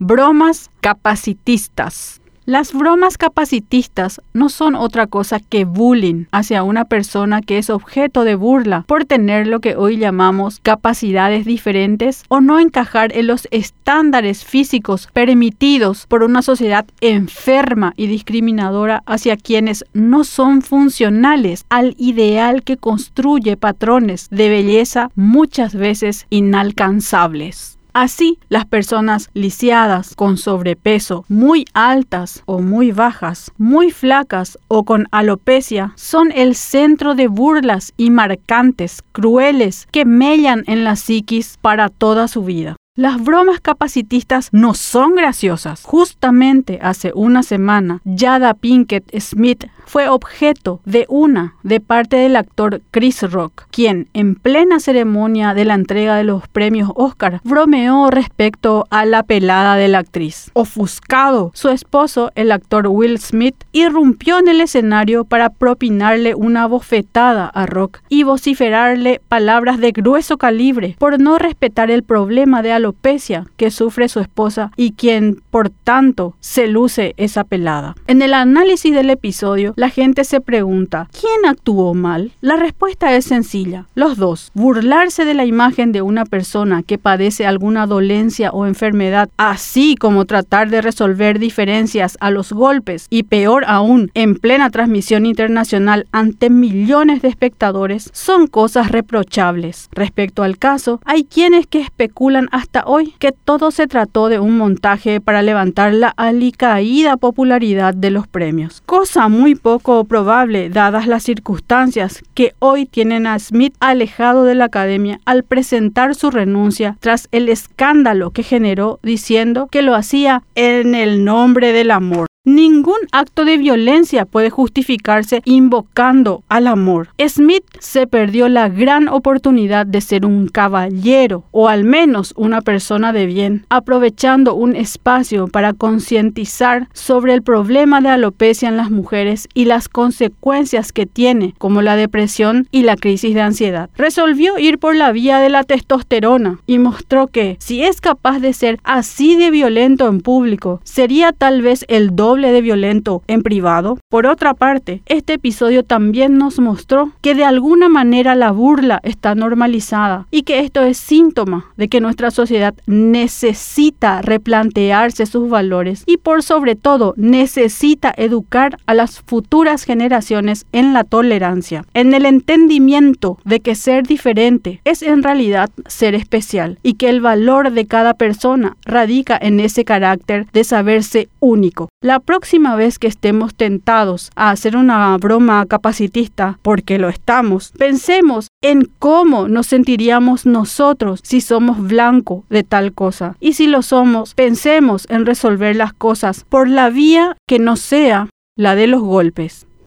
Bromas capacitistas. Las bromas capacitistas no son otra cosa que bullying hacia una persona que es objeto de burla por tener lo que hoy llamamos capacidades diferentes o no encajar en los estándares físicos permitidos por una sociedad enferma y discriminadora hacia quienes no son funcionales al ideal que construye patrones de belleza muchas veces inalcanzables. Así, las personas lisiadas, con sobrepeso, muy altas o muy bajas, muy flacas o con alopecia, son el centro de burlas y marcantes, crueles, que mellan en la psiquis para toda su vida. Las bromas capacitistas no son graciosas. Justamente hace una semana, Jada Pinkett Smith fue objeto de una de parte del actor Chris Rock, quien en plena ceremonia de la entrega de los premios Oscar bromeó respecto a la pelada de la actriz. Ofuscado, su esposo, el actor Will Smith, irrumpió en el escenario para propinarle una bofetada a Rock y vociferarle palabras de grueso calibre por no respetar el problema de alopecia que sufre su esposa y quien, por tanto, se luce esa pelada. En el análisis del episodio, la gente se pregunta, ¿quién actuó mal? La respuesta es sencilla, los dos. Burlarse de la imagen de una persona que padece alguna dolencia o enfermedad, así como tratar de resolver diferencias a los golpes y peor aún, en plena transmisión internacional ante millones de espectadores, son cosas reprochables. Respecto al caso, hay quienes que especulan hasta hoy que todo se trató de un montaje para levantar la alicaída popularidad de los premios, cosa muy poco probable dadas las circunstancias que hoy tienen a Smith alejado de la academia al presentar su renuncia tras el escándalo que generó diciendo que lo hacía en el nombre del amor. Ningún acto de violencia puede justificarse invocando al amor. Smith se perdió la gran oportunidad de ser un caballero o al menos una persona de bien, aprovechando un espacio para concientizar sobre el problema de alopecia en las mujeres y las consecuencias que tiene, como la depresión y la crisis de ansiedad. Resolvió ir por la vía de la testosterona y mostró que si es capaz de ser así de violento en público, sería tal vez el de violento en privado. Por otra parte, este episodio también nos mostró que de alguna manera la burla está normalizada y que esto es síntoma de que nuestra sociedad necesita replantearse sus valores y por sobre todo necesita educar a las futuras generaciones en la tolerancia, en el entendimiento de que ser diferente es en realidad ser especial y que el valor de cada persona radica en ese carácter de saberse único. La próxima vez que estemos tentados a hacer una broma capacitista, porque lo estamos, pensemos en cómo nos sentiríamos nosotros si somos blanco de tal cosa. Y si lo somos, pensemos en resolver las cosas por la vía que no sea la de los golpes.